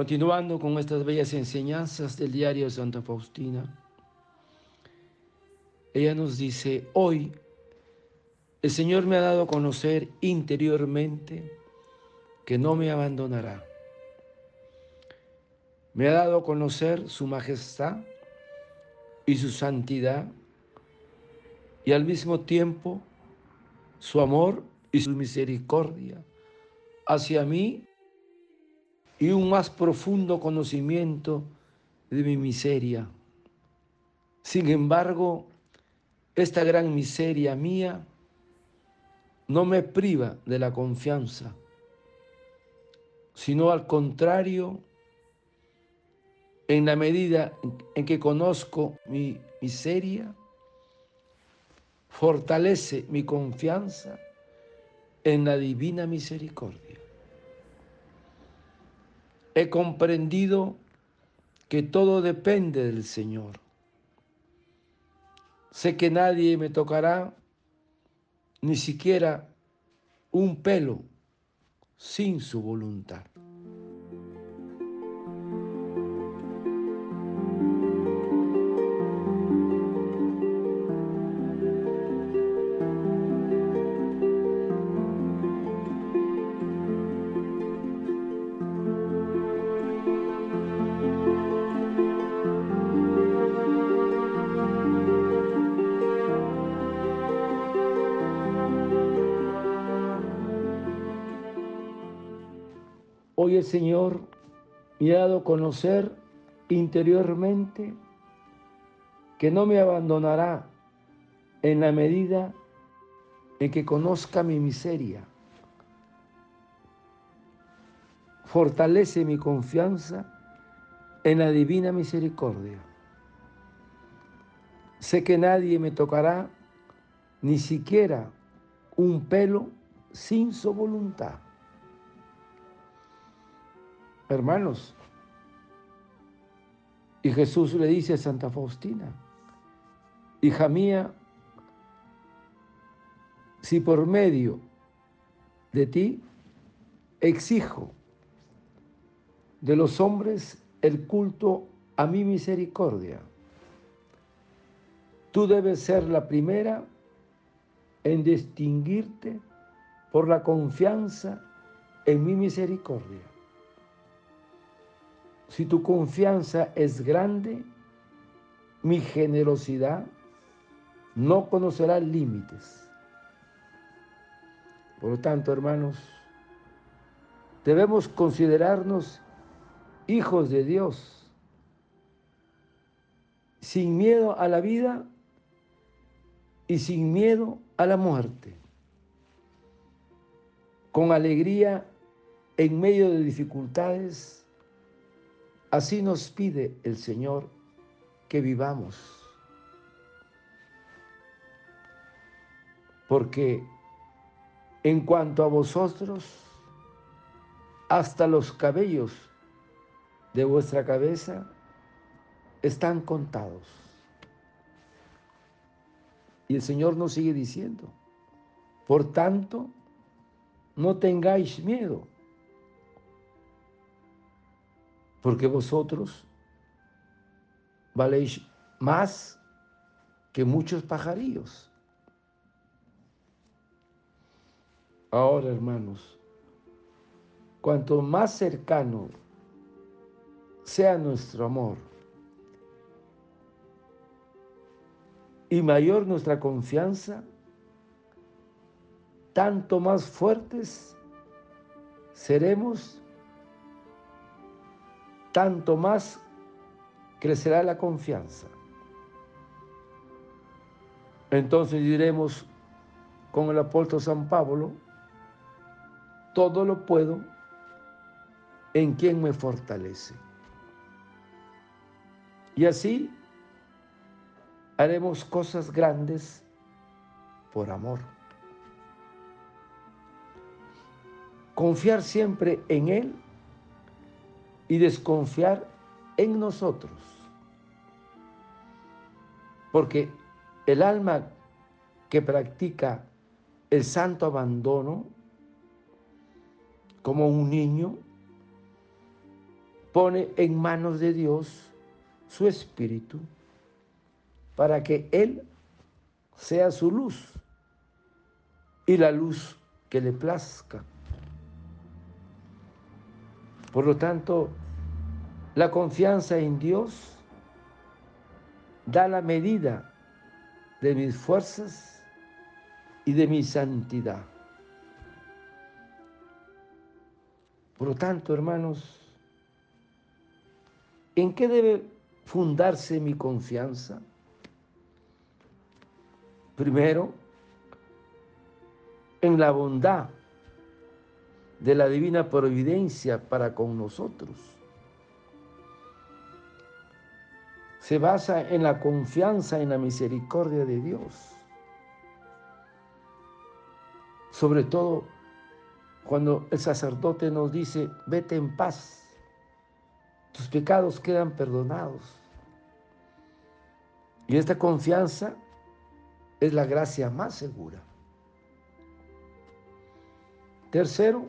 Continuando con estas bellas enseñanzas del diario de Santa Faustina, ella nos dice, hoy el Señor me ha dado a conocer interiormente que no me abandonará. Me ha dado a conocer su majestad y su santidad y al mismo tiempo su amor y su misericordia hacia mí y un más profundo conocimiento de mi miseria. Sin embargo, esta gran miseria mía no me priva de la confianza, sino al contrario, en la medida en que conozco mi miseria, fortalece mi confianza en la divina misericordia. He comprendido que todo depende del Señor. Sé que nadie me tocará ni siquiera un pelo sin su voluntad. El Señor me ha dado a conocer interiormente que no me abandonará en la medida en que conozca mi miseria. Fortalece mi confianza en la divina misericordia. Sé que nadie me tocará ni siquiera un pelo sin su voluntad. Hermanos, y Jesús le dice a Santa Faustina, hija mía, si por medio de ti exijo de los hombres el culto a mi misericordia, tú debes ser la primera en distinguirte por la confianza en mi misericordia. Si tu confianza es grande, mi generosidad no conocerá límites. Por lo tanto, hermanos, debemos considerarnos hijos de Dios, sin miedo a la vida y sin miedo a la muerte, con alegría en medio de dificultades Así nos pide el Señor que vivamos. Porque en cuanto a vosotros, hasta los cabellos de vuestra cabeza están contados. Y el Señor nos sigue diciendo, por tanto, no tengáis miedo porque vosotros valéis más que muchos pajarillos. Ahora, hermanos, cuanto más cercano sea nuestro amor y mayor nuestra confianza, tanto más fuertes seremos tanto más crecerá la confianza. Entonces diremos con el apóstol San Pablo, todo lo puedo en quien me fortalece. Y así haremos cosas grandes por amor. Confiar siempre en Él y desconfiar en nosotros. Porque el alma que practica el santo abandono como un niño pone en manos de Dios su espíritu para que Él sea su luz y la luz que le plazca. Por lo tanto, la confianza en Dios da la medida de mis fuerzas y de mi santidad. Por lo tanto, hermanos, ¿en qué debe fundarse mi confianza? Primero, en la bondad de la divina providencia para con nosotros. Se basa en la confianza en la misericordia de Dios. Sobre todo cuando el sacerdote nos dice, vete en paz, tus pecados quedan perdonados. Y esta confianza es la gracia más segura. Tercero,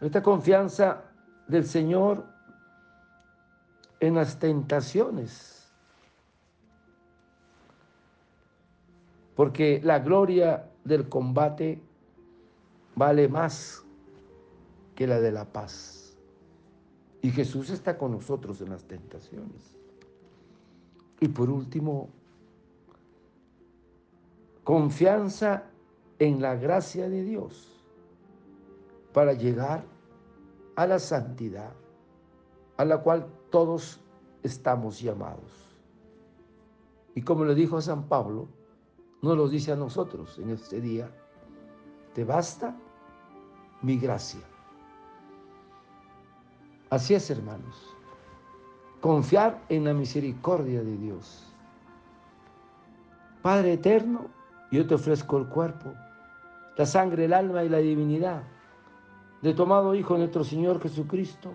esta confianza del Señor en las tentaciones. Porque la gloria del combate vale más que la de la paz. Y Jesús está con nosotros en las tentaciones. Y por último, confianza en la gracia de Dios para llegar a la santidad a la cual todos estamos llamados. Y como le dijo a San Pablo, no lo dice a nosotros en este día, te basta mi gracia. Así es, hermanos, confiar en la misericordia de Dios. Padre eterno, yo te ofrezco el cuerpo, la sangre, el alma y la divinidad de tu amado Hijo nuestro Señor Jesucristo,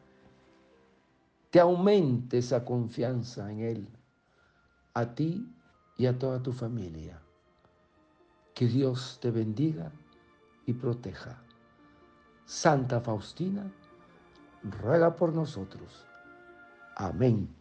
te aumente esa confianza en Él, a ti y a toda tu familia. Que Dios te bendiga y proteja. Santa Faustina, ruega por nosotros. Amén.